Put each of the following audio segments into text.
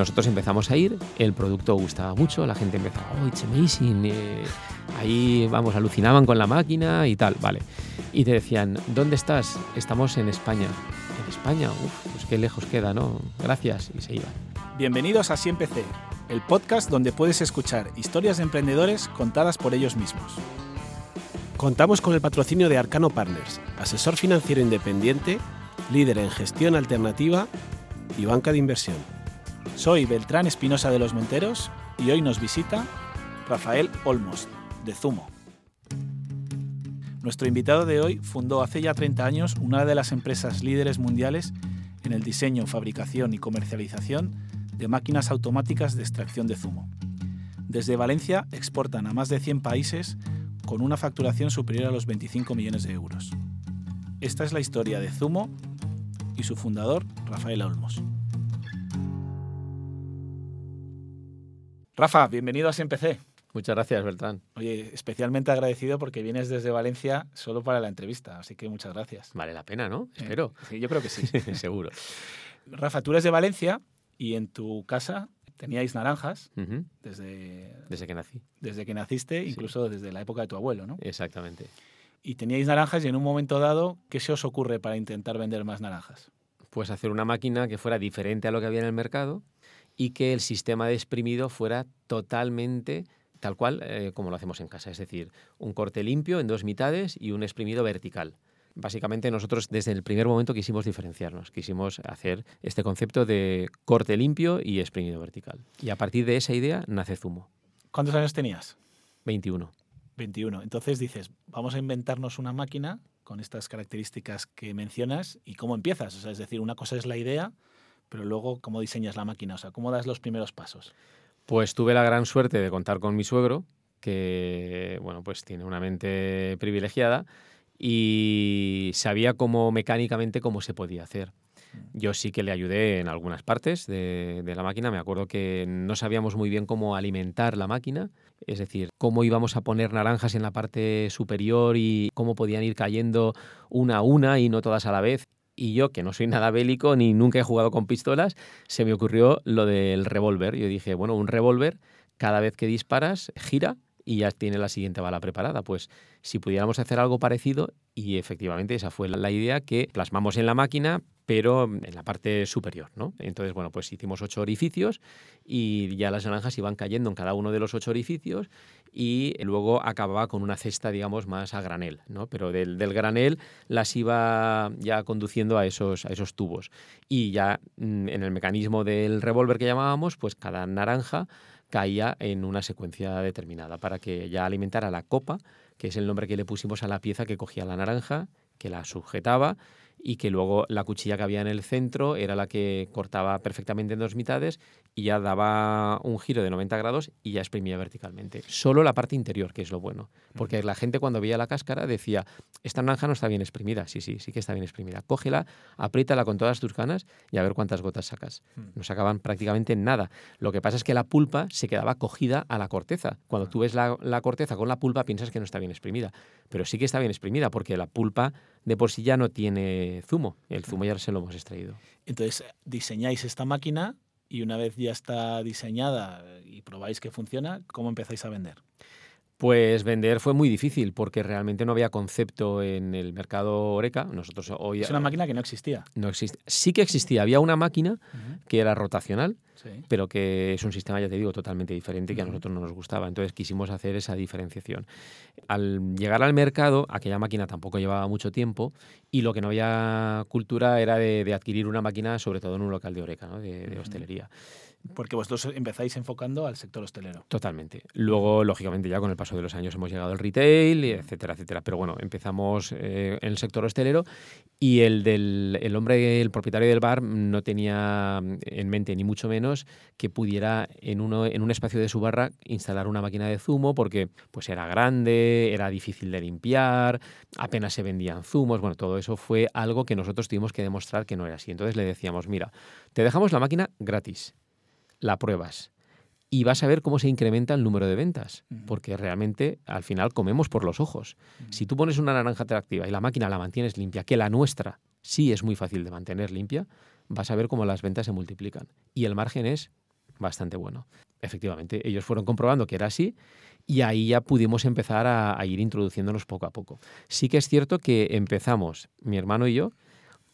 Nosotros empezamos a ir, el producto gustaba mucho, la gente empezaba, oh, it's amazing, eh, ahí, vamos, alucinaban con la máquina y tal, vale. Y te decían, ¿dónde estás? Estamos en España. ¿En España? Uf, pues qué lejos queda, ¿no? Gracias, y se iban. Bienvenidos a Siempre C, el podcast donde puedes escuchar historias de emprendedores contadas por ellos mismos. Contamos con el patrocinio de Arcano Partners, asesor financiero independiente, líder en gestión alternativa y banca de inversión. Soy Beltrán Espinosa de los Monteros y hoy nos visita Rafael Olmos, de Zumo. Nuestro invitado de hoy fundó hace ya 30 años una de las empresas líderes mundiales en el diseño, fabricación y comercialización de máquinas automáticas de extracción de zumo. Desde Valencia exportan a más de 100 países con una facturación superior a los 25 millones de euros. Esta es la historia de Zumo y su fundador, Rafael Olmos. Rafa, bienvenido a SMPC. Muchas gracias, Beltrán. Oye, especialmente agradecido porque vienes desde Valencia solo para la entrevista, así que muchas gracias. Vale la pena, ¿no? Espero. Sí, yo creo que sí. Seguro. Rafa, tú eres de Valencia y en tu casa teníais naranjas desde, Desde que nací. desde que naciste, incluso desde la época de tu abuelo, ¿no? Exactamente. Y teníais naranjas y en un momento dado, ¿qué se os ocurre para intentar vender más naranjas? Pues hacer una máquina que fuera diferente a lo que había en el mercado y que el sistema de exprimido fuera totalmente tal cual eh, como lo hacemos en casa, es decir, un corte limpio en dos mitades y un exprimido vertical. Básicamente nosotros desde el primer momento quisimos diferenciarnos, quisimos hacer este concepto de corte limpio y exprimido vertical. Y a partir de esa idea nace Zumo, ¿Cuántos años tenías? 21. 21. Entonces dices, vamos a inventarnos una máquina con estas características que mencionas y cómo empiezas. O sea, es decir, una cosa es la idea, pero luego cómo diseñas la máquina, o sea, cómo das los primeros pasos. Pues tuve la gran suerte de contar con mi suegro, que bueno, pues tiene una mente privilegiada y sabía cómo mecánicamente cómo se podía hacer. Yo sí que le ayudé en algunas partes de, de la máquina. Me acuerdo que no sabíamos muy bien cómo alimentar la máquina, es decir, cómo íbamos a poner naranjas en la parte superior y cómo podían ir cayendo una a una y no todas a la vez. Y yo, que no soy nada bélico ni nunca he jugado con pistolas, se me ocurrió lo del revólver. Yo dije, bueno, un revólver, cada vez que disparas, gira y ya tiene la siguiente bala preparada. Pues si pudiéramos hacer algo parecido, y efectivamente esa fue la, idea que plasmamos en la máquina, pero en la parte superior, ¿no? Entonces, bueno, pues hicimos ocho orificios y ya las naranjas iban cayendo en cada uno de los ocho orificios y luego acababa con una cesta, digamos, más a granel, ¿no? Pero del, del granel las iba ya conduciendo a esos, a esos tubos. Y ya mm, en el mecanismo del revólver que llamábamos, pues cada naranja caía en una secuencia determinada para que ya alimentara la copa, que es el nombre que le pusimos a la pieza que cogía la naranja, que la sujetaba y que luego la cuchilla que había en el centro era la que cortaba perfectamente en dos mitades y ya daba un giro de 90 grados y ya exprimía verticalmente. Solo la parte interior, que es lo bueno. Porque la gente cuando veía la cáscara decía, esta naranja no está bien exprimida. Sí, sí, sí que está bien exprimida. Cógela, apriétala con todas tus ganas y a ver cuántas gotas sacas. No sacaban prácticamente nada. Lo que pasa es que la pulpa se quedaba cogida a la corteza. Cuando tú ves la, la corteza con la pulpa piensas que no está bien exprimida. Pero sí que está bien exprimida porque la pulpa de por sí ya no tiene zumo. El zumo ya se lo hemos extraído. Entonces, diseñáis esta máquina y una vez ya está diseñada y probáis que funciona, ¿cómo empezáis a vender? Pues vender fue muy difícil porque realmente no había concepto en el mercado Oreca. Nosotros hoy Es una máquina que no existía. no existe. Sí que existía, había una máquina que era rotacional, Sí. pero que es un sistema, ya te digo, totalmente diferente que a nosotros no nos gustaba. Entonces quisimos hacer esa diferenciación. Al llegar al mercado, aquella máquina tampoco llevaba mucho tiempo y lo que no había cultura era de, de adquirir una máquina, sobre todo en un local de Oreca, ¿no? de, hostelería. Porque vosotros empezáis enfocando al sector hostelero. Totalmente. Luego, lógicamente, ya con el paso de los años hemos llegado al retail, etcétera, etcétera. Pero bueno, empezamos eh, en el sector hostelero y el del el hombre, el propietario del bar, no tenía en mente ni mucho menos que pudiera en, uno, en un espacio de su barra instalar una máquina de zumo porque pues era grande, era difícil de limpiar, apenas se vendían zumos. Bueno, todo eso fue algo que nosotros tuvimos que demostrar que no era así. Entonces le decíamos, mira, te dejamos la máquina gratis, la pruebas y vas a ver cómo se incrementa el número de ventas, porque realmente al final comemos por los ojos. Si tú pones una naranja atractiva y la máquina la mantienes limpia, que la nuestra sí es muy fácil de mantener limpia, vas a ver cómo las ventas se multiplican. Y el margen es bastante bueno. Efectivamente, ellos fueron comprobando que era así y ahí ya pudimos empezar a, a, ir introduciéndonos poco a poco. Sí que es cierto que empezamos, mi hermano y yo,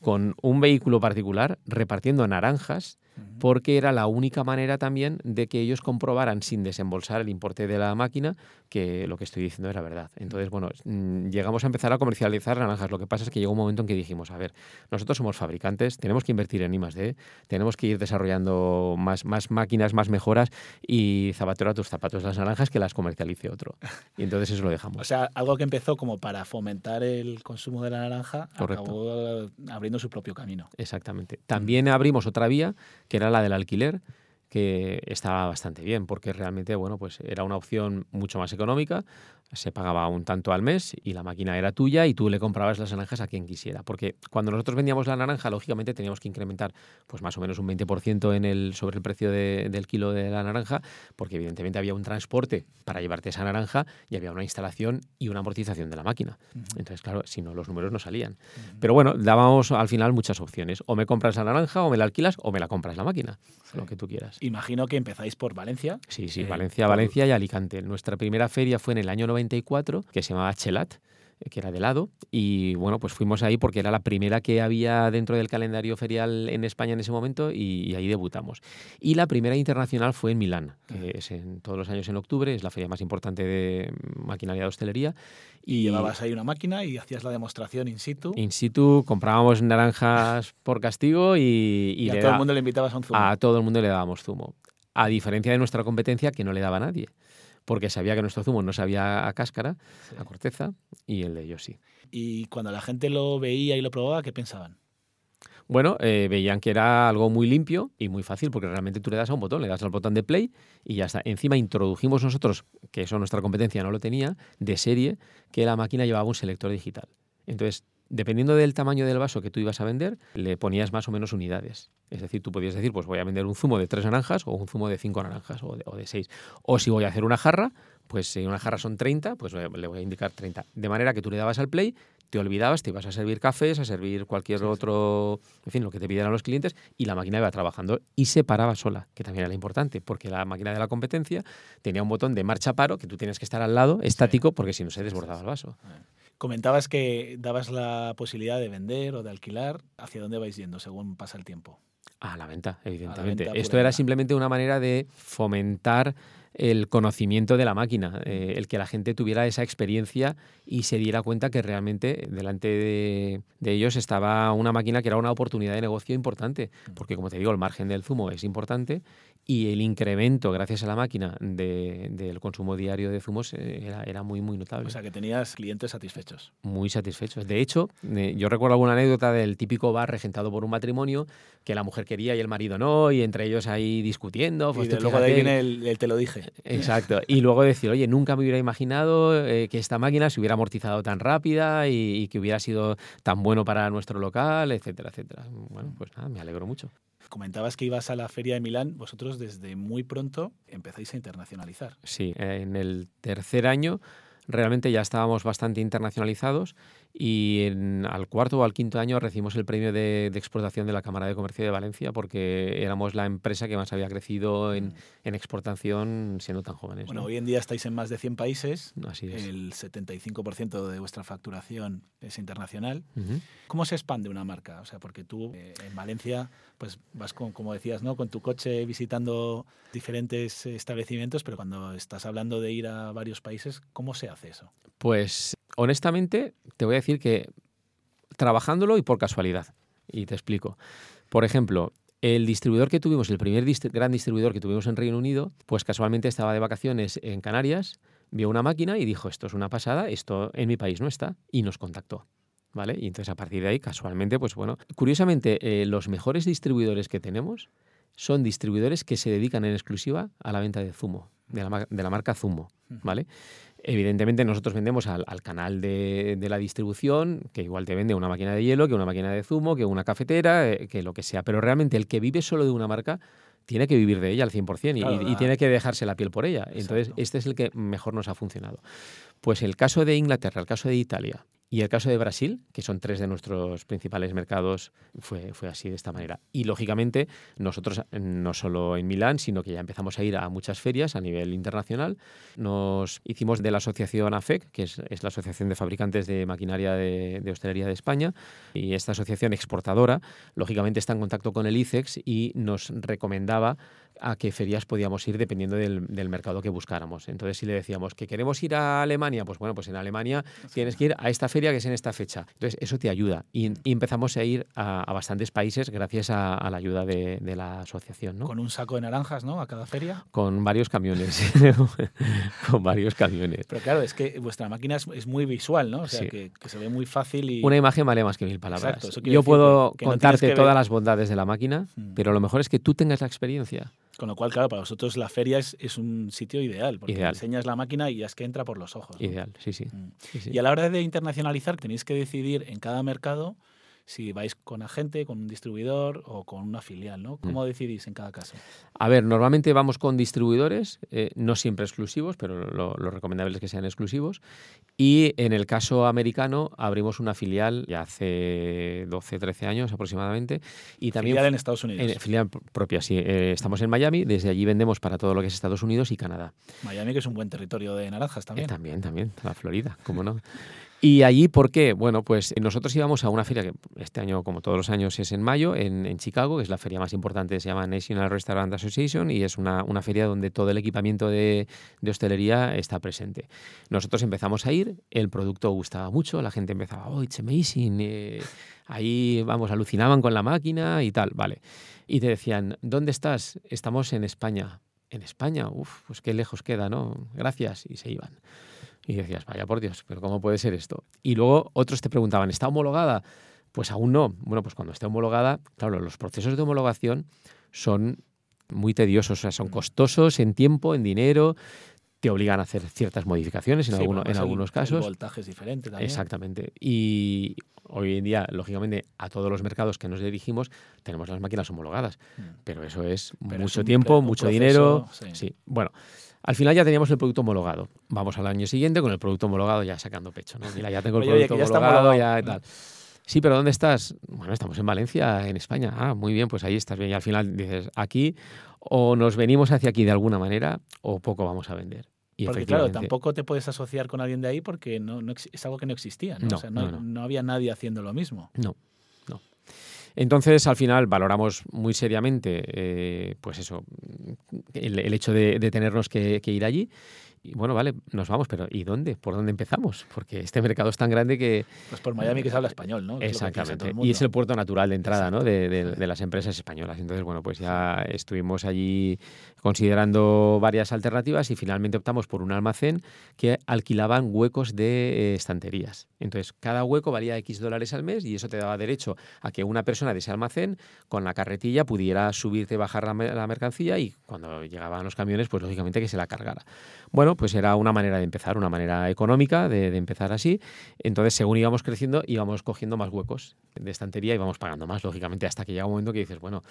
con un vehículo particular repartiendo naranjas porque era la única manera también de que ellos comprobaran sin desembolsar el importe de la máquina que lo que estoy diciendo era verdad. Entonces, bueno, mm, llegamos a empezar a comercializar naranjas. Lo que pasa es que llegó un momento en que dijimos, a ver, nosotros somos fabricantes, tenemos que invertir en I+.D., tenemos que ir desarrollando más, más máquinas, más mejoras y zapatero a tus zapatos las naranjas que las comercialice otro. Y entonces eso lo dejamos. O sea, algo que empezó como para fomentar el consumo de la naranja acabó abriendo su propio camino. Exactamente. También abrimos otra vía que era la del alquiler, que estaba bastante bien, porque realmente, bueno, pues era una opción mucho más económica, se pagaba un tanto al mes y la máquina era tuya y tú le comprabas las naranjas a quien quisiera. Porque cuando nosotros vendíamos la naranja, lógicamente teníamos que incrementar pues más o menos un 20% en el, sobre el precio del kilo de la naranja, porque evidentemente había un transporte para llevarte esa naranja y había una instalación y una amortización de la máquina. Entonces, claro, si no, los números no salían. Pero bueno, dábamos al final muchas opciones. O me compras la naranja, o me la alquilas, o me la compras la máquina, lo que tú quieras. Imagino que empezáis por Valencia. Sí, sí, Valencia, Valencia y Alicante. Nuestra primera feria fue en el año 94, que se llamaba Chelat que era de lado. Y bueno, pues fuimos ahí porque era la primera que había dentro del calendario ferial en España en ese momento y, ahí debutamos. Y la primera internacional fue en Milán, que es en, todos los años en octubre, es la feria más importante de maquinaria de hostelería. Y, llevabas ahí una máquina y hacías la demostración in situ. In situ, comprábamos naranjas por castigo y... Y, a todo el mundo le invitabas a un zumo. A todo el mundo le dábamos zumo. A diferencia de nuestra competencia, que no le daba a nadie porque sabía que nuestro zumo no sabía a cáscara, a corteza, y el de ellos sí. Y cuando la gente lo veía y lo probaba, ¿qué pensaban? Bueno, eh, veían que era algo muy limpio y muy fácil, porque realmente tú le das a un botón, le das al botón de play y ya está. Encima introdujimos nosotros, que eso nuestra competencia no lo tenía, de serie, que la máquina llevaba un selector digital. Entonces, dependiendo del tamaño del vaso que tú ibas a vender, le ponías más o menos unidades. Es decir, tú podías decir, pues voy a vender un zumo de tres naranjas o un zumo de cinco naranjas o de, seis. O si voy a hacer una jarra, pues si una jarra son 30, pues le voy a indicar 30. De manera que tú le dabas al play, te olvidabas, te ibas a servir cafés, a servir cualquier otro, en fin, lo que te pidieran los clientes, y la máquina iba trabajando y se paraba sola, que también era importante, porque la máquina de la competencia tenía un botón de marcha paro que tú tienes que estar al lado, estático, porque si no se desbordaba el vaso. Comentabas que dabas la posibilidad de vender o de alquilar. ¿Hacia dónde vais yendo según pasa el tiempo? A la venta, evidentemente. Esto era simplemente una manera de fomentar el conocimiento de la máquina, eh, el que la gente tuviera esa experiencia y se diera cuenta que realmente delante de, ellos estaba una máquina que era una oportunidad de negocio importante, porque como te digo, el margen del zumo es importante y el incremento gracias a la máquina del consumo diario de zumos eh, era, muy, muy notable. O sea, que tenías clientes satisfechos. Muy satisfechos. De hecho, eh, yo recuerdo alguna anécdota del típico bar regentado por un matrimonio que la mujer quería y el marido no, y entre ellos ahí discutiendo. Pues y luego de ahí viene el te lo dije. Exacto. Y luego decir, oye, nunca me hubiera imaginado eh, que esta máquina se hubiera amortizado tan rápida y, que hubiera sido tan bueno para nuestro local, etcétera, etcétera. Bueno, pues nada, me alegro mucho. Comentabas que ibas a la feria de Milán, vosotros desde muy pronto empezáis a internacionalizar. Sí, en el tercer año realmente ya estábamos bastante internacionalizados y en, al cuarto o al quinto año recibimos el premio de, exportación de la Cámara de Comercio de Valencia porque éramos la empresa que más había crecido en, mm. exportación siendo tan jóvenes. Bueno, hoy en día estáis en más de 100 países. Así es. El 75% de vuestra facturación es internacional. ¿Cómo se expande una marca? O sea, porque tú eh, en Valencia pues vas con, como decías, ¿no? con tu coche visitando diferentes establecimientos, pero cuando estás hablando de ir a varios países, ¿cómo se hace eso? Pues honestamente, te voy a decir que trabajándolo y por casualidad. Y te explico. Por ejemplo, el distribuidor que tuvimos, el primer gran distribuidor que tuvimos en Reino Unido, pues casualmente estaba de vacaciones en Canarias, vio una máquina y dijo, esto es una pasada, esto en mi país no está, y nos contactó. ¿Vale? Y entonces a partir de ahí, casualmente, pues bueno, curiosamente, eh, los mejores distribuidores que tenemos son distribuidores que se dedican en exclusiva a la venta de zumo, de la, de la marca Zumo, ¿vale? Evidentemente nosotros vendemos al, canal de, la distribución, que igual te vende una máquina de hielo, que una máquina de zumo, que una cafetera, eh, que lo que sea, pero realmente el que vive solo de una marca tiene que vivir de ella al 100% y, tiene que dejarse la piel por ella. Entonces, este es el que mejor nos ha funcionado. Pues el caso de Inglaterra, el caso de Italia Y el caso de Brasil, que son tres de nuestros principales mercados, fue, fue así, de esta manera. Y lógicamente, nosotros no solo en Milán, sino que ya empezamos a ir a muchas ferias a nivel internacional. Nos hicimos de la asociación AFEC, que es, la Asociación de Fabricantes de Maquinaria de, de, Hostelería de España, y esta asociación exportadora, lógicamente está en contacto con el ICEX y nos recomendaba a qué ferias podíamos ir dependiendo del, del, mercado que buscáramos. Entonces, si le decíamos que queremos ir a Alemania, pues bueno, pues en Alemania tienes que ir a esta feria que es en esta fecha. Entonces, eso te ayuda. Y, empezamos a ir a, bastantes países gracias a, la ayuda de, de, la asociación. ¿no? Con un saco de naranjas, ¿no? A cada feria. Con varios camiones. Con varios camiones. Pero claro, es que vuestra máquina es, muy visual, ¿no? O sea, que, se ve muy fácil y... Una imagen vale más que mil palabras. Yo puedo contarte todas las bondades de la máquina, mm. pero lo mejor es que tú tengas la experiencia. Con lo cual, claro, para vosotros la feria es, es un sitio ideal, porque enseñas la máquina y ya es que entra por los ojos. Ideal, sí, sí. Mm. sí, sí. Y a la hora de internacionalizar, tenéis que decidir en cada mercado si vais con agente, con un distribuidor o con una filial, ¿no? ¿Cómo mm. decidís en cada caso? A ver, normalmente vamos con distribuidores, eh, no siempre exclusivos, pero lo, recomendable es que sean exclusivos. Y en el caso americano abrimos una filial ya hace 12, 13 años aproximadamente. Y también filial en Estados Unidos. En, filial propia, sí. Eh, estamos en Miami, desde allí vendemos para todo lo que es Estados Unidos y Canadá. Miami que es un buen territorio de naranjas también. Eh, también, también, la Florida, cómo no. Y allí, ¿por qué? Bueno, pues nosotros íbamos a una feria que este año, como todos los años, es en mayo, en, Chicago, que es la feria más importante, se llama National Restaurant Association, y es una, feria donde todo el equipamiento de, hostelería está presente. Nosotros empezamos a ir, el producto gustaba mucho, la gente empezaba, oh, it's amazing, eh, ahí, vamos, alucinaban con la máquina y tal, vale. Y te decían, ¿dónde estás? Estamos en España. En España, uff, pues qué lejos queda, ¿no? Gracias, y se iban. Y decías, vaya por Dios, pero ¿cómo puede ser esto? Y luego otros te preguntaban, ¿está homologada? Pues aún no. Bueno, pues cuando esté homologada, claro, los procesos de homologación son muy tediosos, o sea, son costosos en tiempo, en dinero, te obligan a hacer ciertas modificaciones en, en algunos casos. voltajes diferentes también. Exactamente. Y hoy en día, lógicamente, a todos los mercados que nos dirigimos tenemos las máquinas homologadas, mm. pero eso es mucho tiempo, mucho dinero. sí. Bueno, al final ya teníamos el producto homologado. Vamos al año siguiente con el producto homologado ya sacando pecho. ¿no? Mira, ya tengo el producto homologado, ya tal. Sí, pero ¿dónde estás? Bueno, estamos en Valencia, en España. Ah, muy bien, pues ahí estás bien. Y al final dices, aquí o nos venimos hacia aquí de alguna manera o poco vamos a vender. Y porque claro, tampoco te puedes asociar con alguien de ahí porque no, es algo que no existía. ¿no? o sea, no, no, había nadie haciendo lo mismo. No, no. Entonces, al final, valoramos muy seriamente, eh, pues eso, el, hecho de, tenernos que, ir allí y bueno, vale, nos vamos, pero ¿y dónde? ¿Por dónde empezamos? Porque este mercado es tan grande que... Pues por Miami que se habla español, ¿no? exactamente. y es el puerto natural de entrada, ¿no? De, de, las empresas españolas. Entonces, bueno, pues ya estuvimos allí considerando varias alternativas y finalmente optamos por un almacén que alquilaban huecos de eh, estanterías. Entonces, cada hueco valía X dólares al mes y eso te daba derecho a que una persona de ese almacén con la carretilla pudiera subirte y bajar la, la mercancía y cuando llegaban los camiones, pues lógicamente que se la cargara. Bueno, pues era una manera de empezar, una manera económica de, empezar así. Entonces, según íbamos creciendo, íbamos cogiendo más huecos de estantería y íbamos pagando más, lógicamente, hasta que llega un momento que dices, bueno,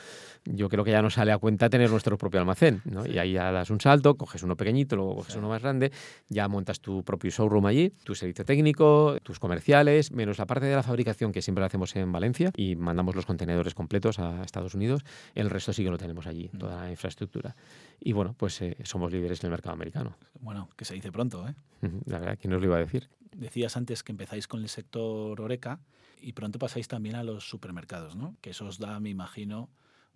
yo creo que ya no sale a cuenta tener nuestro propio almacén, ¿no? Y ahí ya das un salto, coges uno pequeñito, luego coges uno más grande, ya montas tu propio showroom allí, tu servicio técnico, tus comerciales, menos la parte de la fabricación que siempre la hacemos en Valencia y mandamos los contenedores completos a Estados Unidos, el resto sí que lo tenemos allí, mm. toda la infraestructura. Y bueno, pues eh, somos líderes en el mercado americano. Bueno, que se dice pronto, ¿eh? La verdad, ¿quién nos lo iba a decir? Decías antes que empezáis con el sector Oreca y pronto pasáis también a los supermercados, ¿no? Que eso os da, me imagino,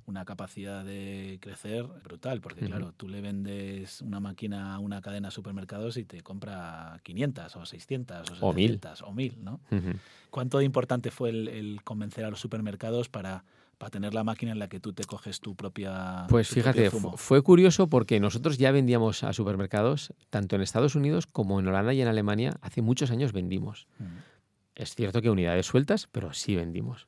una capacidad de crecer brutal, porque claro, tú le vendes una máquina a una cadena de supermercados y te compra 500 o 600 o 700 o 1000, ¿no? ¿Cuánto de importante fue el convencer a los supermercados para para tener la máquina en la que tú te coges tu propia. Pues fíjate, fue curioso porque nosotros ya vendíamos a supermercados, tanto en Estados Unidos como en Holanda y en Alemania, hace muchos años vendimos. Mm. Es cierto que unidades sueltas, pero sí vendimos.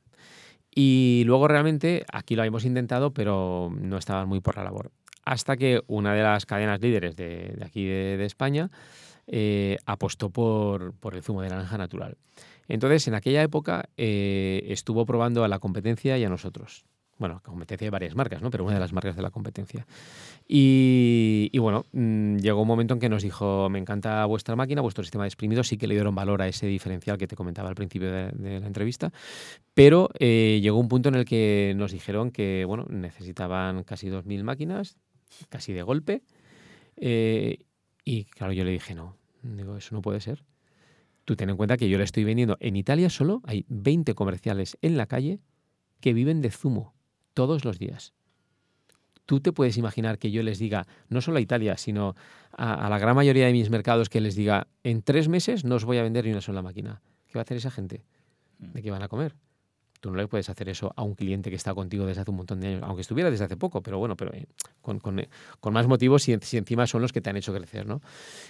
Y luego realmente aquí lo habíamos intentado, pero no estaban muy por la labor. Hasta que una de las cadenas líderes de, aquí de, España eh, apostó por, por el zumo de naranja natural. Entonces, en aquella época eh, estuvo probando a la competencia y a nosotros. bueno, competencia de varias marcas, ¿no? Pero una de las marcas de la competencia. Y, bueno, mm, llegó un momento en que nos dijo, me encanta vuestra máquina, vuestro sistema de exprimido, sí que le dieron valor a ese diferencial que te comentaba al principio de, la entrevista, pero eh, llegó un punto en el que nos dijeron que, bueno, necesitaban casi 2.000 máquinas, casi de golpe, eh, y claro, yo le dije, no, eso no puede ser. Tú ten en cuenta que yo le estoy vendiendo, en Italia solo hay 20 comerciales en la calle que viven de zumo todos los días. Tú te puedes imaginar que yo les diga, no solo a Italia, sino a, la gran mayoría de mis mercados, que les diga, en tres meses no os voy a vender ni una sola máquina. ¿Qué va a hacer esa gente? ¿De qué van a comer? Tú no le puedes hacer eso a un cliente que está contigo desde hace un montón de años, aunque estuviera desde hace poco, pero bueno, pero eh, con, eh, con, más motivos si, si, encima son los que te han hecho crecer, ¿no?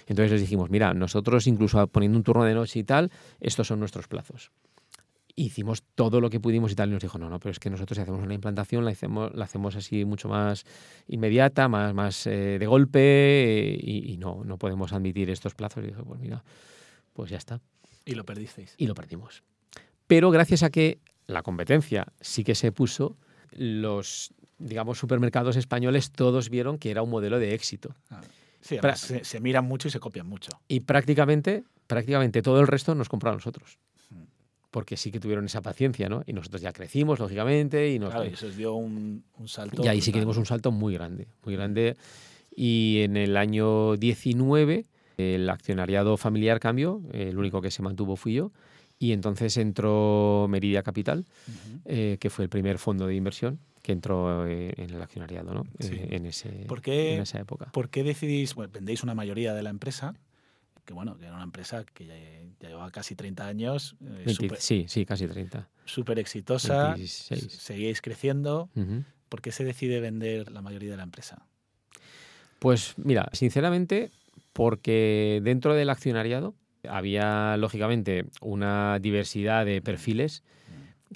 Entonces les dijimos, mira, nosotros incluso poniendo un turno de noche y tal, estos son nuestros plazos hicimos todo lo que pudimos y tal. Y nos dijo, no, no, pero es que nosotros si hacemos una implantación la hacemos, la hacemos así mucho más inmediata, más, más eh, de golpe y, no, no podemos admitir estos plazos. Y dijo, pues mira, pues ya está. Y lo perdisteis. Y lo perdimos. Pero gracias a que la competencia sí que se puso, los, digamos, supermercados españoles todos vieron que era un modelo de éxito. Ah, sí, se, se, miran mucho y se copian mucho. Y prácticamente, prácticamente todo el resto nos compró a nosotros porque sí que tuvieron esa paciencia, ¿no? Y nosotros ya crecimos, lógicamente, y nos... Claro, y eso dio un, salto. Y ahí sí que dimos un salto muy grande, muy grande. Y en el año 19 el accionariado familiar cambió, el único que se mantuvo fui yo, y entonces entró Meridia Capital, eh, que fue el primer fondo de inversión que entró eh, en el accionariado, ¿no? Eh, en, ese, en esa época. ¿Por qué decidís, bueno, vendéis una mayoría de la empresa? que bueno, que era una empresa que ya, llevaba casi 30 años. Eh, sí, sí, casi 30. Súper exitosa. Seguíais creciendo. ¿Por qué se decide vender la mayoría de la empresa? Pues mira, sinceramente, porque dentro del accionariado había lógicamente una diversidad de perfiles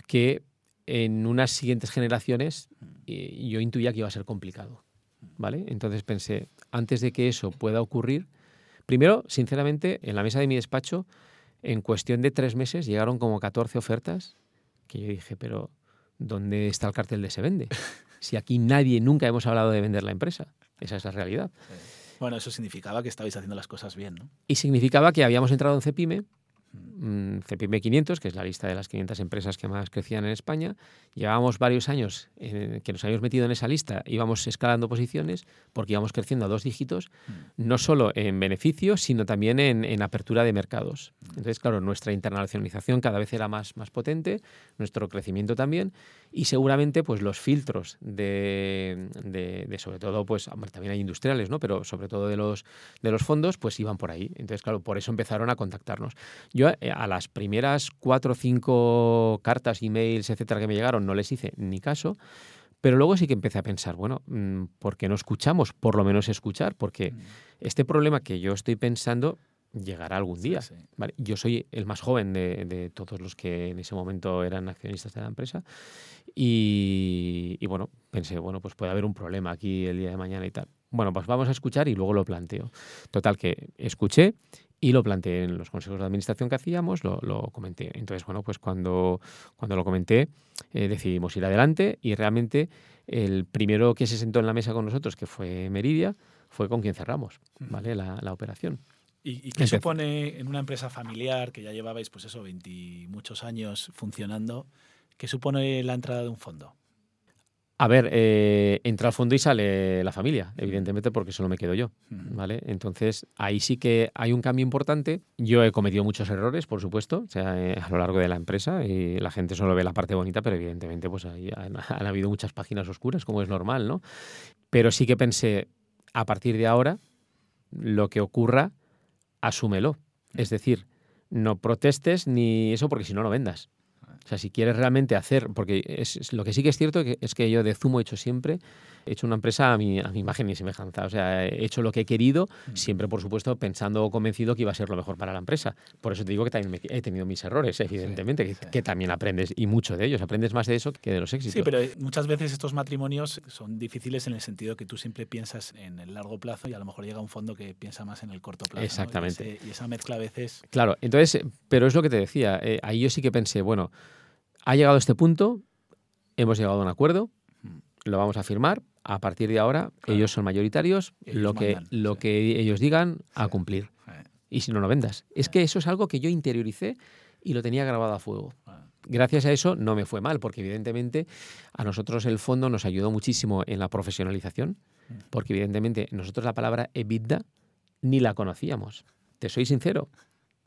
que en unas siguientes generaciones eh, yo intuía que iba a ser complicado. ¿Vale? Entonces pensé, antes de que eso pueda ocurrir, Primero, sinceramente, en la mesa de mi despacho, en cuestión de tres meses llegaron como 14 ofertas que yo dije, pero ¿dónde está el cartel de se vende? Si aquí nadie nunca hemos hablado de vender la empresa. Esa es la realidad. Bueno, eso significaba que estabais haciendo las cosas bien, ¿no? Y significaba que habíamos entrado en Cepime, Mm, CPM 500, que es la lista de las 500 empresas que más crecían en España. Llevábamos varios años en que nos habíamos metido en esa lista, íbamos escalando posiciones porque íbamos creciendo a dos dígitos, mm. no solo en beneficios, sino también en, apertura de mercados. Mm. Entonces, claro, nuestra internacionalización cada vez era más, más potente, nuestro crecimiento también, y seguramente pues los filtros de, de, sobre todo, pues también hay industriales, ¿no? pero sobre todo de los, de los fondos, pues iban por ahí. Entonces, claro, por eso empezaron a contactarnos. Yo eh, a las primeras cuatro o cinco cartas, emails, etcétera, que me llegaron, no les hice ni caso. Pero luego sí que empecé a pensar, bueno, mm, ¿por qué no escuchamos? Por lo menos escuchar, porque mm. este problema que yo estoy pensando llegará algún día. Yo soy el más joven de, todos los que en ese momento eran accionistas de la empresa y, y, bueno, pensé, bueno, pues puede haber un problema aquí el día de mañana y tal. Bueno, pues vamos a escuchar y luego lo planteo. Total, que escuché y lo planteé en los consejos de administración que hacíamos, lo, comenté. Entonces, bueno, pues cuando, cuando lo comenté, eh, decidimos ir adelante y realmente el primero que se sentó en la mesa con nosotros, que fue Meridia, fue con quien cerramos, ¿vale? La, operación. ¿Y, qué supone en una empresa familiar que ya llevabais, pues eso, 20 muchos años funcionando, qué supone la entrada de un fondo? A ver, eh, entra al fondo y sale la familia, evidentemente, porque solo me quedo yo, ¿vale? Entonces, ahí sí que hay un cambio importante. Yo he cometido muchos errores, por supuesto, o sea, eh, a lo largo de la empresa, y la gente solo ve la parte bonita, pero evidentemente, pues ahí han, han, habido muchas páginas oscuras, como es normal, ¿no? Pero sí que pensé, a partir de ahora, lo que ocurra, asúmelo. Es decir, no protestes ni eso, porque si no, no vendas. O sea, si quieres realmente hacer, porque es, lo que sí que es cierto es que yo de Zumo he hecho siempre, he hecho una empresa a mi, a mi imagen y semejanza. O sea, he hecho lo que he querido, siempre, por supuesto, pensando o convencido que iba a ser lo mejor para la empresa. Por eso te digo que también he tenido mis errores, evidentemente, que, también aprendes, y mucho de ellos. Aprendes más de eso que de los éxitos. Sí, pero muchas veces estos matrimonios son difíciles en el sentido que tú siempre piensas en el largo plazo y a lo mejor llega un fondo que piensa más en el corto plazo. Exactamente. Y, esa mezcla a veces... Claro, entonces, pero es lo que te decía. Eh, ahí yo sí que pensé, bueno, ha llegado a este punto, hemos llegado a un acuerdo, lo vamos a firmar. A partir de ahora, ellos son mayoritarios. Ellos lo que, mandan, lo sí. que ellos digan, a cumplir. Y si no, no vendas. Es que eso es algo que yo interioricé y lo tenía grabado a fuego. ah, Gracias a eso no me fue mal, porque evidentemente a nosotros el fondo nos ayudó muchísimo en la profesionalización, porque evidentemente nosotros la palabra EBITDA ni la conocíamos. Te soy sincero.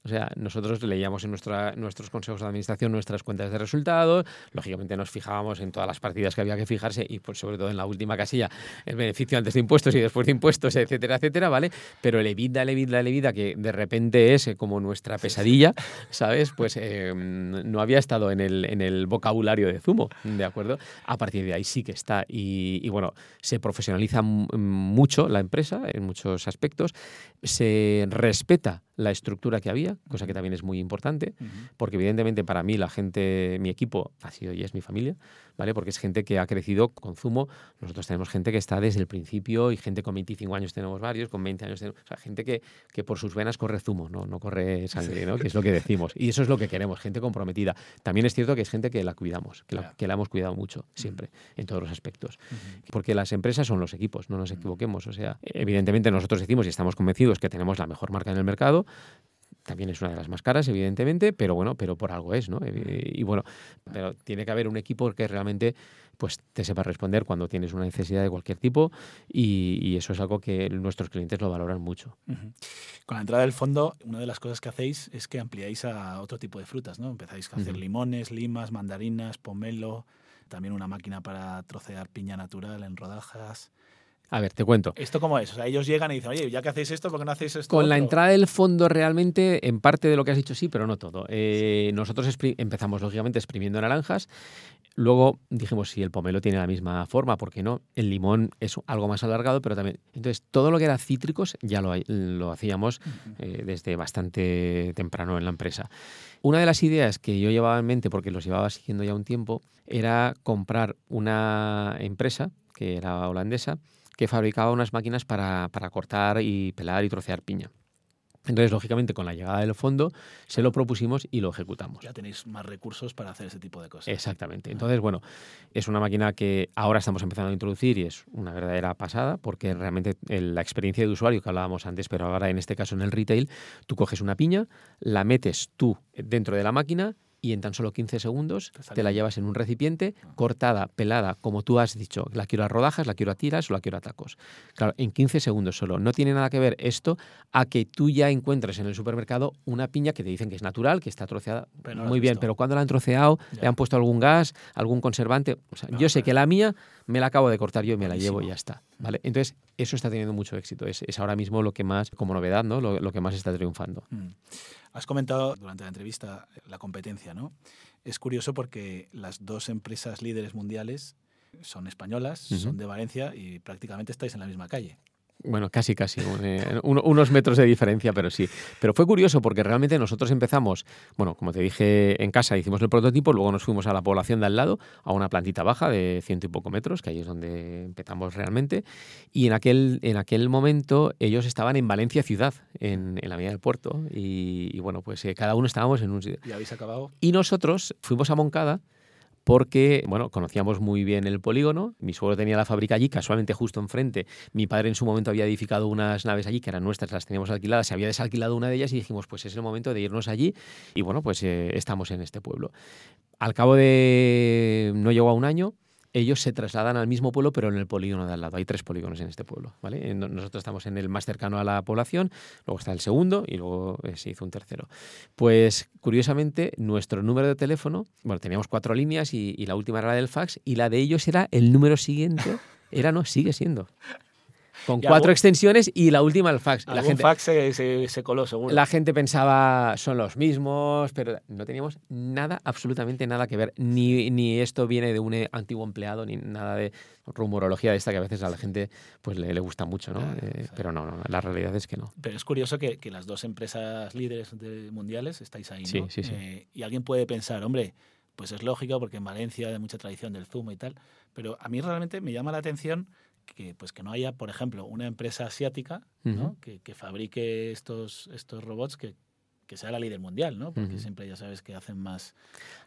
O sea, nosotros leíamos en nuestra, nuestros consejos de administración nuestras cuentas de resultados, lógicamente nos fijábamos en todas las partidas que había que fijarse y pues, sobre todo en la última casilla, el beneficio antes de impuestos y después de impuestos, etcétera, etcétera, ¿vale? Pero el EBITDA, el EBITDA, el EBITDA, que de repente es eh, como nuestra pesadilla, ¿sabes? Pues eh, no había estado en el, en el vocabulario de Zumo, ¿de acuerdo? A partir de ahí sí que está. Y, y bueno, se profesionaliza mucho la empresa en muchos aspectos, se respeta la estructura que había, cosa que también es muy importante, porque evidentemente para mí la gente, mi equipo ha sido y es mi familia, ¿vale? Porque es gente que ha crecido con Zumo. Nosotros tenemos gente que está desde el principio y gente con 25 años tenemos varios, con 20 años tenemos, o sea, gente que, que por sus venas corre Zumo, no, no corre sangre, ¿no? Que es lo que decimos. Y eso es lo que queremos, gente comprometida. También es cierto que es gente que la cuidamos, que la, Claro. que la hemos cuidado mucho, siempre, en todos los aspectos. Porque las empresas son los equipos, no nos equivoquemos. O sea, evidentemente nosotros decimos y estamos convencidos que tenemos la mejor marca en el mercado, también es una de las más caras, evidentemente, pero bueno, pero por algo es, ¿no? Eh, Y bueno, pero tiene que haber un equipo que realmente pues te sepa responder cuando tienes una necesidad de cualquier tipo y, y eso es algo que nuestros clientes lo valoran mucho. Con la entrada del fondo, una de las cosas que hacéis es que ampliáis a otro tipo de frutas, ¿no? Empezáis a hacer limones, limas, mandarinas, pomelo, también una máquina para trocear piña natural en rodajas. A ver, te cuento. ¿Esto cómo es? O sea, ellos llegan y dicen, oye, ya que hacéis esto, ¿por qué no hacéis esto? Con la otro?". entrada del fondo realmente, en parte de lo que has dicho sí, pero no todo. Eh, nosotros expri- empezamos lógicamente exprimiendo naranjas, luego dijimos si el pomelo tiene la misma forma, ¿por qué no? El limón es algo más alargado, pero también... Entonces, todo lo que era cítricos ya lo, lo hacíamos Ujú. eh, desde bastante temprano en la empresa. Una de las ideas que yo llevaba en mente, porque los llevaba siguiendo ya un tiempo, era comprar una empresa, que era holandesa, que fabricaba unas máquinas para, para cortar y pelar y trocear piña. Entonces, lógicamente, con la llegada del fondo, se lo propusimos y lo ejecutamos. Ya tenéis más recursos para hacer ese tipo de cosas. Exactamente. Entonces, bueno, es una máquina que ahora estamos empezando a introducir y es una verdadera pasada porque realmente el- la experiencia de usuario que hablábamos antes, pero ahora en este caso en el retail, tú coges una piña, la metes tú dentro de la máquina y en tan solo 15 segundos Te la llevas en un recipiente, cortada, pelada, como tú has dicho, la quiero a rodajas, la quiero a tiras o la quiero a tacos. Claro, en 15 segundos solo. No tiene nada que ver esto a que tú ya encuentres en el supermercado una piña que te dicen que es natural, que está troceada Pero no muy bien, visto. pero cuando la han troceado, Ya. le han puesto algún gas, algún conservante. O sea, No, yo sé que la mía me la acabo de cortar yo y me la llevo y ya está. ¿vale? Entonces, eso está teniendo mucho éxito. Es, es ahora mismo lo que más, como novedad, ¿no? lo, lo que más está triunfando. Mm. Has comentado durante la entrevista la competencia, ¿no? Es curioso porque las dos empresas líderes mundiales son españolas, son de Valencia y prácticamente estáis en la misma calle. Bueno, casi, casi. un- eh, uno- unos metros de diferencia, pero sí. Pero fue curioso porque realmente nosotros empezamos, bueno, como te dije, en casa hicimos el prototipo, luego nos fuimos a la población de al lado, a una plantita baja de ciento y poco metros, que ahí es donde empezamos realmente. Y en aquel, en aquel momento ellos estaban en Valencia ciudad, en, en la vía del puerto. Y, y bueno, pues eh, cada uno estábamos en un sitio. ¿Y habéis acabado? Y nosotros fuimos a Moncada porque, bueno, conocíamos muy bien el polígono. Mi suegro tenía la fábrica allí, casualmente justo enfrente. Mi padre en su momento había edificado unas naves allí que eran nuestras, las teníamos alquiladas. Se había desalquilado una de ellas y dijimos, pues es el momento de irnos allí. Y bueno, pues eh, estamos en este pueblo. Al cabo de, no llegó a un año, ellos se trasladan al mismo pueblo, pero en el polígono de al lado. Hay tres polígonos en este pueblo. ¿vale? Nosotros estamos en el más cercano a la población, luego está el segundo y luego eh, se hizo un tercero. Pues curiosamente, nuestro número de teléfono, bueno, teníamos cuatro líneas y, y la última era la del fax y la de ellos era el número siguiente, era no, sigue siendo. Con Y cuatro algún- extensiones y la última el fax. La gente, fax se, se- se coló, seguro. la gente pensaba son los mismos, pero no teníamos nada, absolutamente nada que ver. Ni, ni esto viene de un antiguo empleado, ni nada de rumorología de esta que a veces a la gente pues le, le gusta mucho, ¿no? Claro, Eh. Pero no, no, la realidad es que no. Pero es curioso que, que las dos empresas líderes de- mundiales estáis ahí, ¿no? Sí, sí, sí. Eh, y alguien puede pensar, hombre, pues es lógico porque en Valencia hay mucha tradición del zumo y tal, pero a mí realmente me llama la atención que, pues, que no haya, por ejemplo, una empresa asiática ¿no? Que, que fabrique estos, estos robots que, que sea la líder mundial, ¿no? Porque siempre ya sabes que hacen más.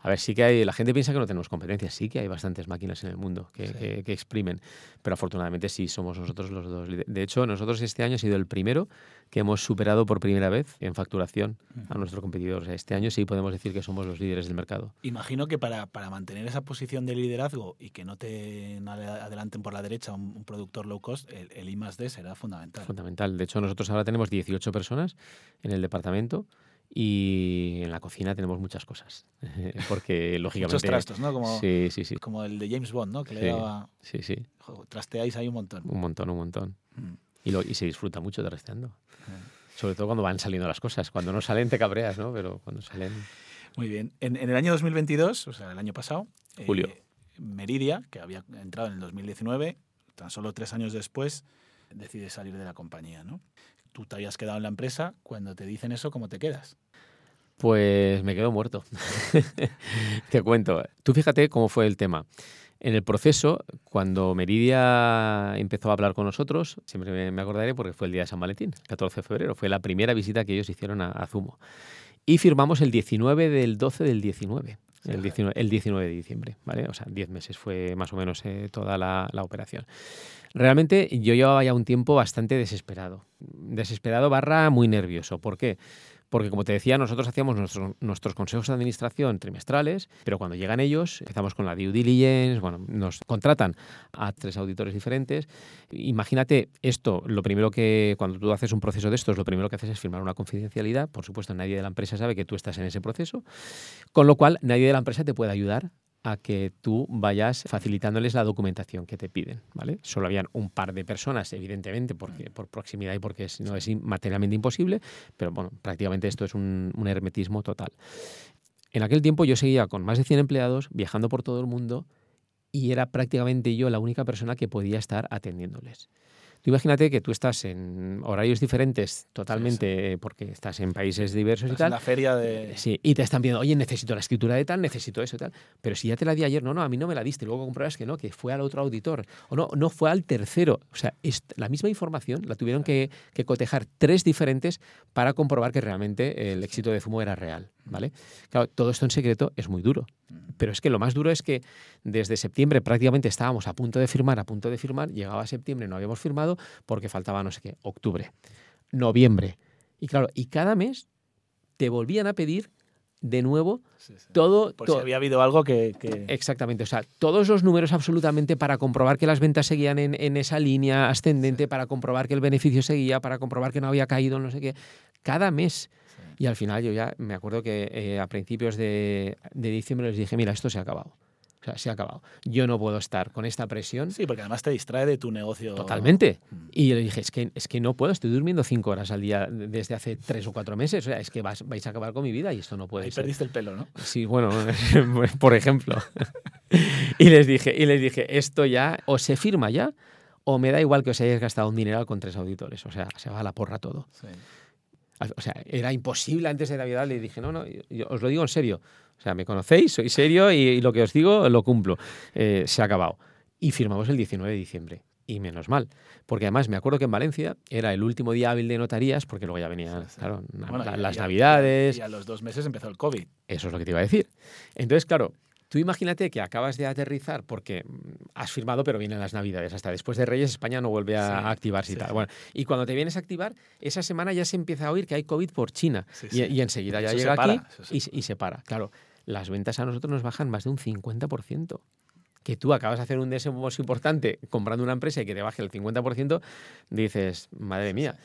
A ver, sí que hay. La gente piensa que no tenemos competencias. Sí que hay bastantes máquinas en el mundo que, exprimen. Pero afortunadamente sí somos nosotros los dos. De hecho, nosotros este año ha sido el primero que hemos superado por primera vez en facturación a nuestro competidor. este año sí podemos decir que somos los líderes del mercado. Imagino que para, para mantener esa posición de liderazgo y que no te adelanten por la derecha un, productor low cost, el, el I D será fundamental. Fundamental. De hecho, nosotros ahora tenemos 18 personas en el departamento y en la cocina tenemos muchas cosas. Porque, lógicamente. Muchos trastos, ¿no? Como, sí, sí, sí. Como el de James Bond, ¿no? Que le daba. Sí, sí. trasteáis ahí un montón. Un montón, un montón. Mm. Y, lo, y se disfruta mucho de resteando. Mm. Sobre todo cuando van saliendo las cosas. Cuando no salen te cabreas, ¿no? Pero cuando salen. Muy bien. En, el año 2022, o sea, el año pasado. Julio. Eh, Meridia, que había entrado en el 2019, tan solo tres años después, decide salir de la compañía, ¿no? Tú te habías quedado en la empresa, cuando te dicen eso, ¿cómo te quedas? Pues me quedo muerto. Te cuento. Tú fíjate cómo fue el tema. En el proceso, cuando Meridia empezó a hablar con nosotros, siempre me acordaré porque fue el día de San Valentín, 14 de febrero, fue la primera visita que ellos hicieron a, Zumo. Y firmamos el 19 del 12 del 19. El 19, el 19, de diciembre, ¿vale? O sea, 10 meses fue más o menos eh, toda la, la, operación. Realmente yo llevaba ya un tiempo bastante desesperado. Desesperado barra muy nervioso. ¿Por qué? Porque, como te decía, nosotros hacíamos nuestros, consejos de administración trimestrales, pero cuando llegan ellos, empezamos con la due diligence, bueno, nos contratan a tres auditores diferentes. Imagínate esto, lo primero que, cuando tú haces un proceso de estos, lo primero que haces es firmar una confidencialidad. Por supuesto, nadie de la empresa sabe que tú estás en ese proceso, con lo cual nadie de la empresa te puede ayudar a que tú vayas facilitándoles la documentación que te piden, ¿vale? Solo habían un par de personas, evidentemente, porque por proximidad y porque no es materialmente imposible, pero bueno, prácticamente esto es un, un hermetismo total. En aquel tiempo yo seguía con más de 100 empleados, viajando por todo el mundo, y era prácticamente yo la única persona que podía estar atendiéndoles imagínate que tú estás en horarios diferentes totalmente, porque estás en países diversos y tal. En la feria de. Sí, y te están pidiendo, oye, necesito la escritura de tal, necesito eso y tal. Pero si ya te la di ayer, no, no, a mí no me la diste. Luego compruebas que no, que fue al otro auditor. O no, no fue al tercero. O sea, es, la misma información la tuvieron que, que cotejar tres diferentes para comprobar que realmente el éxito de Fumo era real. ¿Vale? Claro, todo esto en secreto es muy duro. Pero es que lo más duro es que desde septiembre prácticamente estábamos a punto de firmar, a punto de firmar, llegaba septiembre, no habíamos firmado porque faltaba no sé qué, octubre, noviembre. Y claro, y cada mes te volvían a pedir de nuevo todo. Por si había habido algo que, Exactamente, o sea, todos los números absolutamente para comprobar que las ventas seguían en, esa línea ascendente, para comprobar que el beneficio seguía, para comprobar que no había caído, no sé qué. Cada mes. Y al final yo ya me acuerdo que eh, a principios de, de diciembre les dije, mira, esto se ha acabado. O sea, se ha acabado. Yo no puedo estar con esta presión. Sí, porque además te distrae de tu negocio. Totalmente. Mm. Y yo le dije, es que, es que no puedo, estoy durmiendo cinco horas al día desde hace tres o cuatro meses. O sea, es que vais, vais a acabar con mi vida y esto no puede Ahí ser. perdiste el pelo, ¿no? Sí, bueno, por ejemplo. y, les dije, y les dije, esto ya o se firma ya o me da igual que os hayáis gastado un dineral con tres auditores. O sea, se va a la porra todo. Sí. O sea, era imposible antes de Navidad. Le dije, no, no, os lo digo en serio. O sea, me conocéis, soy serio y, lo que os digo lo cumplo. Eh, se ha acabado. Y firmamos el 19 de diciembre. Y menos mal. Porque además me acuerdo que en Valencia era el último día hábil de notarías, porque luego ya venían claro, las Navidades. Y a los dos meses empezó el COVID. Eso es lo que te iba a decir. Entonces, claro, Tú imagínate que acabas de aterrizar porque mm, has firmado, pero vienen las Navidades. Hasta después de Reyes, España no vuelve a activarse y tal. Bueno, y cuando te vienes a activar, esa semana ya se empieza a oír que hay COVID por China. Y, enseguida ya llega aquí y, se para. Claro, las ventas a nosotros nos bajan más de un 50% que tú acabas de hacer un desembolso importante comprando una empresa y que te baje el 50%, dices, madre mía.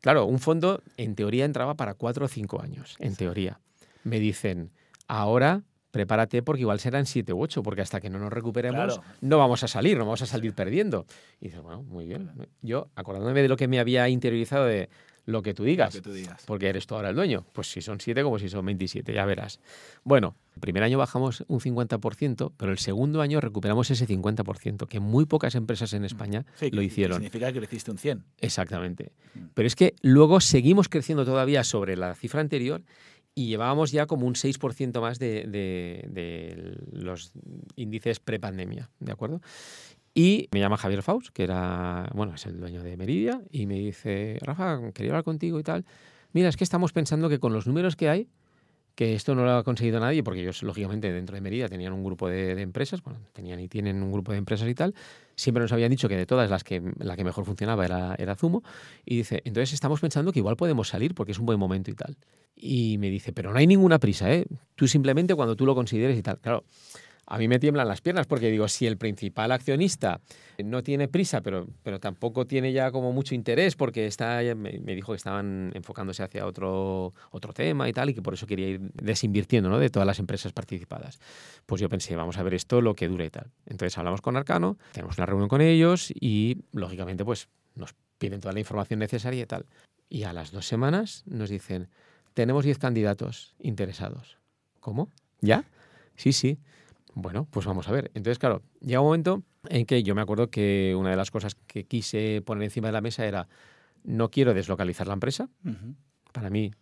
Claro, un fondo en teoría entraba para cuatro o cinco años, en teoría. Me dicen, ahora prepárate porque igual serán siete u ocho, porque hasta que no nos recuperemos no vamos a salir, no vamos a salir perdiendo. Y dices, bueno, muy bien. Yo, acordándome de lo que me había interiorizado de lo que tú digas, porque eres tú ahora el dueño, pues si son siete como si son 27, ya verás. Bueno, el primer año bajamos un 50%, pero el segundo año recuperamos ese 50%, que muy pocas empresas en mm. España lo hicieron. Significa que creciste un 100. Exactamente. Mm. Pero es que luego seguimos creciendo todavía sobre la cifra anterior y llevábamos ya como un 6% más de, los índices prepandemia, ¿de acuerdo? Y me llama Javier Faust, que era, bueno, es el dueño de Meridia, y me dice, Rafa, quería hablar contigo y tal. mira, es que estamos pensando que con los números que hay, que esto no lo ha conseguido nadie, porque ellos, lógicamente, dentro de Merida tenían un grupo de, empresas, bueno, tenían y tienen un grupo de empresas y tal, siempre nos habían dicho que de todas las que la que mejor funcionaba era, era Zumo, y dice, entonces estamos pensando que igual podemos salir porque es un buen momento y tal. Y me dice, pero no hay ninguna prisa, ¿eh? Tú simplemente cuando tú lo consideres y tal. Claro, a mí me tiemblan las piernas porque digo, si el principal accionista no tiene prisa, pero, pero tampoco tiene ya como mucho interés porque está, me, dijo que estaban enfocándose hacia otro, otro tema y tal, y que por eso quería ir desinvirtiendo ¿no? de todas las empresas participadas. Pues yo pensé, vamos a ver esto lo que dure y tal. Entonces hablamos con Arcano, tenemos una reunión con ellos y lógicamente pues nos piden toda la información necesaria y tal. Y a las dos semanas nos dicen, tenemos 10 candidatos interesados. ¿Cómo? ¿Ya? Sí, sí. Bueno, pues vamos a ver. Entonces, claro, llega un momento en que yo me acuerdo que una de las cosas que quise poner encima de la mesa era, no quiero deslocalizar la empresa. Para mí,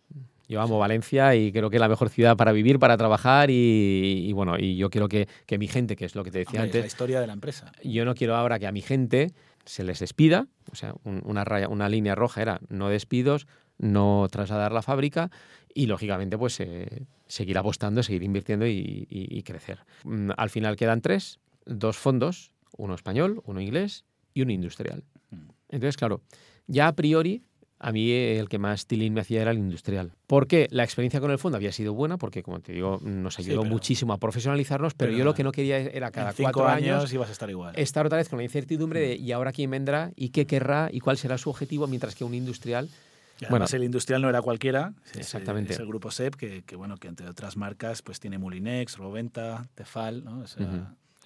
yo amo Valencia y creo que es la mejor ciudad para vivir, para trabajar y, bueno, y yo quiero que, mi gente, que es lo que te decía antes... Es la historia de la empresa. Yo no quiero ahora que a mi gente se les despida, o sea, una, raya, una línea roja era no despidos, no trasladar la fábrica y lógicamente pues eh, seguir apostando, seguir invirtiendo y, crecer. Mm, al final quedan tres, dos fondos, uno español, uno inglés y uno industrial. Mm. Entonces, claro, ya a priori a mí el que más tilín me hacía era el industrial. Porque la experiencia con el fondo había sido buena, porque como te digo, nos ayudó muchísimo a profesionalizarnos, pero, yo lo que no quería era cada cuatro años, años ibas a estar igual. Estar otra vez con la incertidumbre de mm. y ahora quién vendrá y qué querrá y cuál será su objetivo, mientras que un industrial bueno, el industrial no era cualquiera. Exactamente. Es, el grupo SEP, que, bueno, que entre otras marcas pues tiene Mulinex, Roventa, Tefal, ¿no?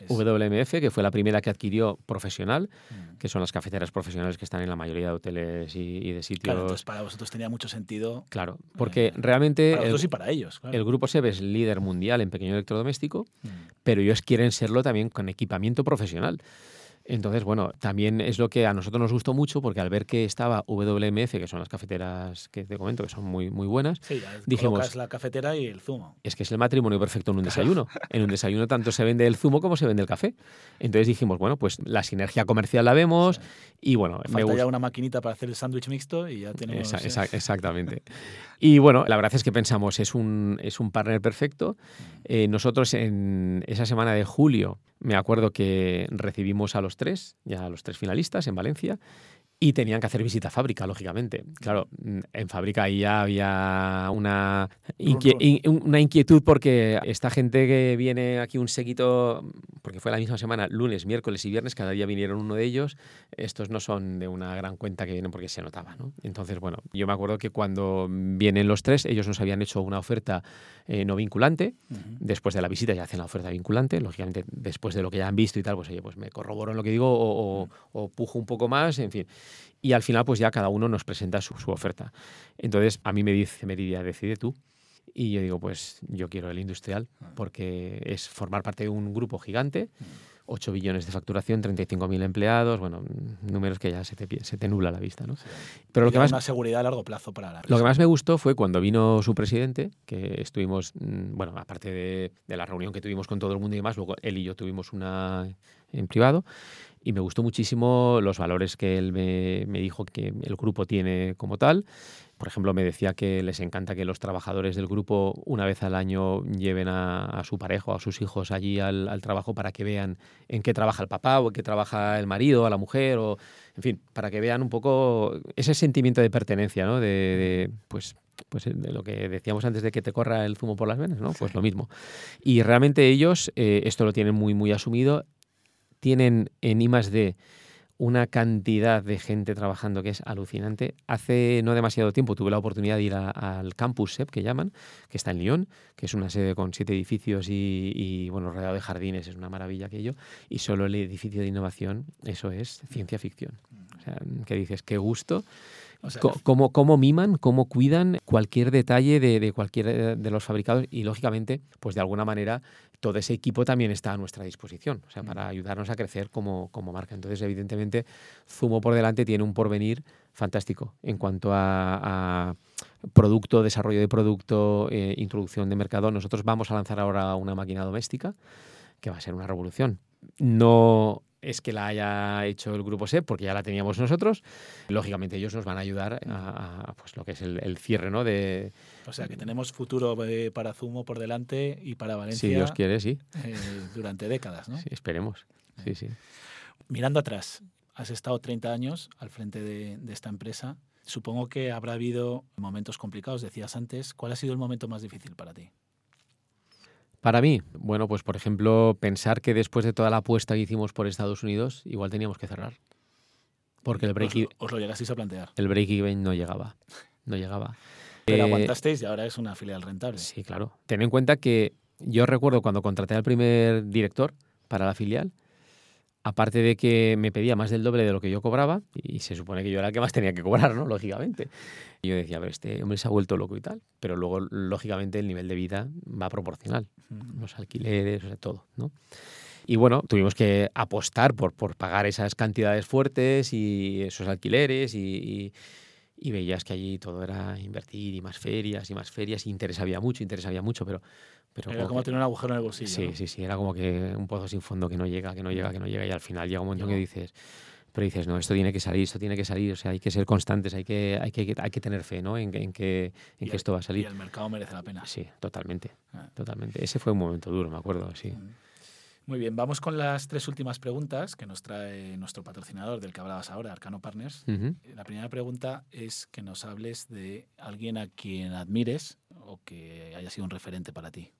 WMF, que fue la primera que adquirió profesional, mm. que son las cafeteras profesionales que están en la mayoría de hoteles y, de sitios. Claro, entonces para vosotros tenía mucho sentido. Claro, porque eh, realmente. Para vosotros y para ellos. El grupo SEP es líder mundial en pequeño electrodoméstico, mm. pero ellos quieren serlo también con equipamiento profesional. Entonces, bueno, también es lo que a nosotros nos gustó mucho porque al ver que estaba WMF, que son las cafeteras que te comento, que son muy, muy buenas, dijimos... la cafetera y el zumo. Es que es el matrimonio perfecto en un desayuno. en un desayuno tanto se vende el zumo como se vende el café. Entonces dijimos, bueno, pues la sinergia comercial la vemos y bueno... Falta ya una maquinita para hacer el sándwich mixto y ya tenemos... exactamente. y bueno, la verdad es que pensamos, es un, es un partner perfecto. Eh, nosotros en esa semana de julio me acuerdo que recibimos a los tres, ya los tres finalistas en Valencia, y tenían que hacer visita a fábrica, lógicamente. Claro, mm, en fábrica ahí ya había una, una inquietud porque esta gente que viene aquí un seguito, porque fue la misma semana, lunes, miércoles y viernes, cada día vinieron uno de ellos, estos no son de una gran cuenta que vienen porque se notaba. ¿no? Entonces, bueno, yo me acuerdo que cuando vienen los tres, ellos nos habían hecho una oferta eh, no vinculante, después de la visita ya hacen la oferta vinculante, lógicamente después de lo que ya han visto y tal, pues oye, pues me corroboro en lo que digo o, o pujo un poco más, en fin y al final pues ya cada uno nos presenta su, oferta. Entonces a mí me dice Meridia, decide tú. Y yo digo, pues yo quiero el industrial ah. porque es formar parte de un grupo gigante, 8 mm. billones de facturación, 35.000 empleados, bueno, números que ya se te, se te nubla la vista. ¿no? Pero lo que más, una seguridad a largo plazo para la Lo que más me gustó fue cuando vino su presidente, que estuvimos, mm, bueno, aparte de, de la reunión que tuvimos con todo el mundo y demás, luego él y yo tuvimos una en privado y me gustó muchísimo los valores que él me, dijo que el grupo tiene como tal. Por ejemplo, me decía que les encanta que los trabajadores del grupo una vez al año lleven a, su pareja o a sus hijos allí al, trabajo para que vean en qué trabaja el papá o en qué trabaja el marido, a la mujer, o en fin, para que vean un poco ese sentimiento de pertenencia, ¿no? De, pues pues de lo que decíamos antes de que te corra el zumo por las venas, ¿no? Pues lo mismo. Y realmente ellos eh, esto lo tienen muy, muy asumido tienen en I+D una cantidad de gente trabajando que es alucinante. Hace no demasiado tiempo tuve la oportunidad de ir al campus SEP, que llaman, que está en Lyon, que es una sede con siete edificios y, bueno, rodeado de jardines, es una maravilla aquello. Y solo el edificio de innovación, eso es ciencia ficción. O sea, que dices, qué gusto cómo, miman, cómo cuidan cualquier detalle de, de cualquier de los fabricados y, lógicamente, pues de alguna manera todo ese equipo también está a nuestra disposición, o sea, para ayudarnos a crecer como, como marca. Entonces, evidentemente, Zumo por delante tiene un porvenir fantástico en cuanto a, producto, desarrollo de producto, eh, introducción de mercado. Nosotros vamos a lanzar ahora una máquina doméstica que va a ser una revolución. No es que la haya hecho el grupo SEP, porque ya la teníamos nosotros. Lógicamente ellos nos van a ayudar a, pues, lo que es el, cierre, ¿no? De, o sea que tenemos futuro eh, para Zumo por delante y para Valencia. Si Dios quiere, sí. Eh, durante décadas, ¿no? Sí, esperemos. Sí, sí. Mirando atrás, has estado 30 años al frente de, de esta empresa. Supongo que habrá habido momentos complicados, decías antes. ¿Cuál ha sido el momento más difícil para ti? Para mí, bueno, pues por ejemplo, pensar que después de toda la apuesta que hicimos por Estados Unidos, igual teníamos que cerrar. Porque el break os, os lo llegasteis a plantear. El break even no llegaba. No llegaba. Pero eh, aguantasteis y ahora es una filial rentable. Sí, claro. Ten en cuenta que yo recuerdo cuando contraté al primer director para la filial, aparte de que me pedía más del doble de lo que yo cobraba, y se supone que yo era el que más tenía que cobrar, ¿no? Lógicamente. Y yo decía, a ver, este hombre se ha vuelto loco y tal, pero luego, lógicamente, el nivel de vida va proporcional. Los alquileres, o sea, todo, ¿no? Y bueno, tuvimos que apostar por, por pagar esas cantidades fuertes y esos alquileres y, y, veías que allí todo era invertir y más ferias y más ferias y interés había mucho, interés había mucho, pero pero era como, tener un agujero en el bolsillo. Sí, sí, sí, era como que un pozo sin fondo que no llega, que no llega, que no llega y al final llega un momento que dices, pero dices, no, esto tiene que salir, esto tiene que salir, o sea, hay que ser constantes, hay que, hay que, hay que tener fe, ¿no? En, en que, en que esto va a salir. Y el mercado merece la pena. Sí, totalmente, ah. totalmente. Ese fue un momento duro, me acuerdo, sí. Mm. Muy bien, vamos con las tres últimas preguntas que nos trae nuestro patrocinador del que hablabas ahora, Arcano Partners. La primera pregunta es que nos hables de alguien a quien admires o que haya sido un referente para ti.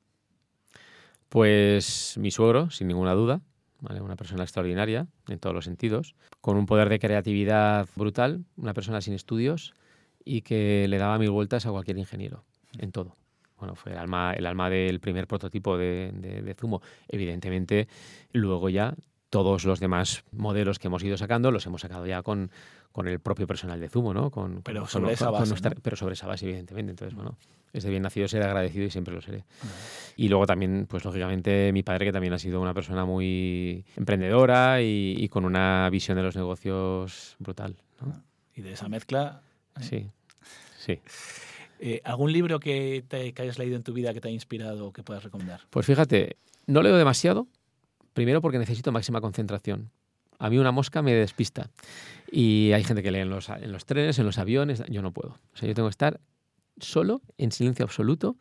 Pues mi suegro, sin ninguna duda, una persona extraordinaria en todos los sentidos, con un poder de creatividad brutal, una persona sin estudios y que le daba mil vueltas a cualquier ingeniero, en todo. Bueno, fue el alma, el alma del primer prototipo de, de Zumo. Evidentemente, luego ya todos los demás modelos que hemos ido sacando los hemos sacado ya con, con el propio personal de Zumo, ¿no? Con, pero sobre esa base. Pero sobre esa base, evidentemente. Entonces, bueno, es de bien nacido ser agradecido y siempre lo seré. Y luego también, pues lógicamente, mi padre, que también ha sido una persona muy emprendedora y, con una visión de los negocios brutal. Y de esa mezcla. ¿eh? Sí, sí. Eh, ¿Algún libro que, te, que hayas leído en tu vida que te ha inspirado o que puedas recomendar? Pues fíjate, no leo demasiado, primero porque necesito máxima concentración. A mí una mosca me despista. Y hay gente que lee en los, en los trenes, en los aviones. Yo no puedo. O sea, yo tengo que estar solo, en silencio absoluto,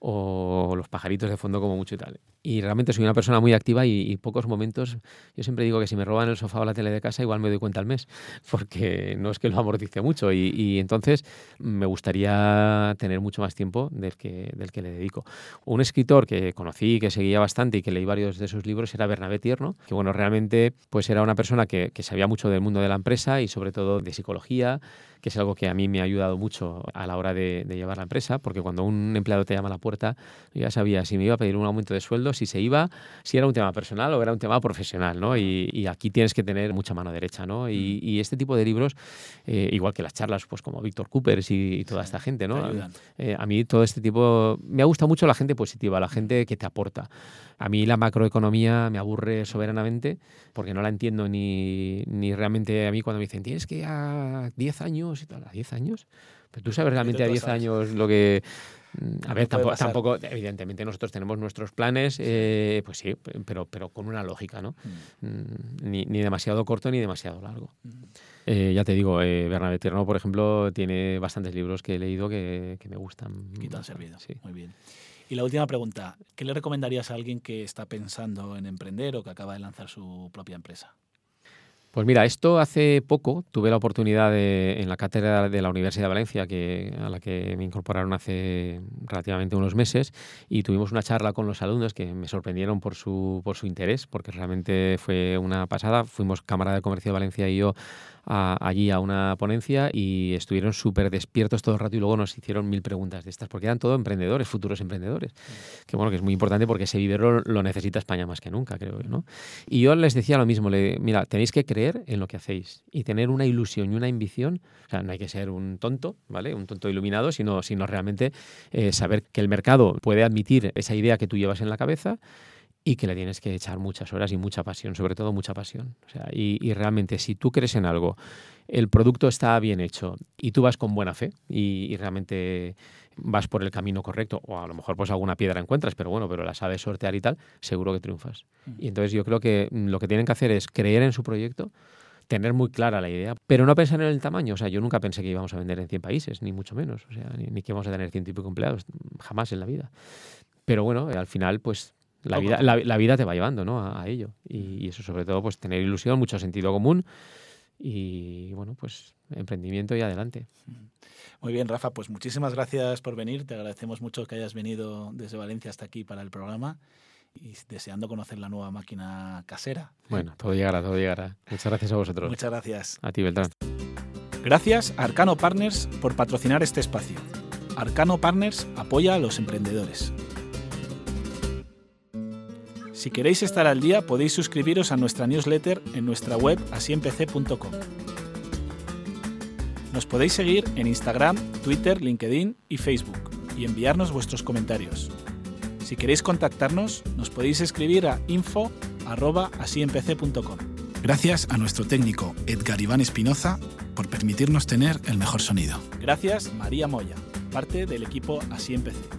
o los pajaritos de fondo como mucho y tal y realmente soy una persona muy activa y, pocos momentos, yo siempre digo que si me roban el sofá o la tele de casa igual me doy cuenta al mes, porque no es que lo amortice mucho y, entonces me gustaría tener mucho más tiempo del que, del que le dedico. Un escritor que conocí, que seguía bastante y que leí varios de sus libros era Bernabé Tierno, que bueno, realmente pues era una persona que, que sabía mucho del mundo de la empresa y sobre todo de psicología, que es algo que a mí me ha ayudado mucho a la hora de, de llevar la empresa, porque cuando un empleado te llama a la puerta, yo ya sabía si me iba a pedir un aumento de sueldo, si se iba, si era un tema personal o era un tema profesional, ¿no? Y, aquí tienes que tener mucha mano derecha, ¿no? Y, este tipo de libros, eh, igual que las charlas, pues como Víctor Cooper y, toda esta gente, ¿no? Eh, a mí todo este tipo, me ha gustado mucho la gente positiva, la gente que te aporta. A mí la macroeconomía me aburre soberanamente porque no la entiendo ni, ni realmente a mí cuando me dicen, tienes que a 10 años y tal, a 10 años. Pero tú sabes realmente a 10 años lo que a ver, tampoco, evidentemente nosotros tenemos nuestros planes, eh, pues sí, pero, pero con una lógica, ¿no? Mm. Mm, ni, ni, demasiado corto ni demasiado largo. Mm. Eh, ya te digo, eh, Bernabé Tierno, por ejemplo, tiene bastantes libros que he leído que, que me gustan. Y te han servido. Sí. Muy bien. Y la última pregunta, ¿qué le recomendarías a alguien que está pensando en emprender o que acaba de lanzar su propia empresa? Pues mira, esto hace poco tuve la oportunidad de, en la cátedra de la Universidad de Valencia, que, a la que me incorporaron hace relativamente unos meses, y tuvimos una charla con los alumnos que me sorprendieron por su, por su interés, porque realmente fue una pasada. Fuimos Cámara de Comercio de Valencia y yo allí a una ponencia y estuvieron súper despiertos todo el rato y luego nos hicieron mil preguntas de estas, porque eran todos emprendedores, futuros emprendedores. Que bueno, que es muy importante porque ese vivero lo necesita España más que nunca, creo ¿no? Y yo les decía lo mismo, le, mira, tenéis que creer en lo que hacéis y tener una ilusión y una ambición. No hay que ser un tonto, ¿vale? Un tonto iluminado, sino, sino realmente eh, saber que el mercado puede admitir esa idea que tú llevas en la cabeza y que le tienes que echar muchas horas y mucha pasión, sobre todo mucha pasión. O sea, y, y realmente si tú crees en algo, el producto está bien hecho y tú vas con buena fe y, y realmente vas por el camino correcto, o a lo mejor pues alguna piedra encuentras, pero bueno, pero la sabes sortear y tal, seguro que triunfas. Y entonces yo creo que mm, lo que tienen que hacer es creer en su proyecto, tener muy clara la idea, pero no pensar en el tamaño. O sea, yo nunca pensé que íbamos a vender en 100 países, ni mucho menos. O sea, ni, ni que íbamos a tener ciento y pico empleados, jamás en la vida. Pero bueno, al final, pues la vida, la, la vida te va llevando ¿no? a, a ello. Y, y, eso sobre todo, pues tener ilusión, mucho sentido común y bueno, pues emprendimiento y adelante. Muy bien, Rafa, pues muchísimas gracias por venir. Te agradecemos mucho que hayas venido desde Valencia hasta aquí para el programa y deseando conocer la nueva máquina casera. Bueno, todo llegará, todo llegará. Muchas gracias a vosotros. Muchas gracias. A ti, Beltrán. Gracias a Arcano Partners por patrocinar este espacio. Arcano Partners apoya a los emprendedores. Si queréis estar al día, podéis suscribiros a nuestra newsletter en nuestra web asiempc.com. Nos podéis seguir en Instagram, Twitter, LinkedIn y Facebook y enviarnos vuestros comentarios. Si queréis contactarnos, nos podéis escribir a info@asiempc.com. Gracias a nuestro técnico Edgar Iván Espinoza por permitirnos tener el mejor sonido. Gracias María Moya, parte del equipo Así Empecé.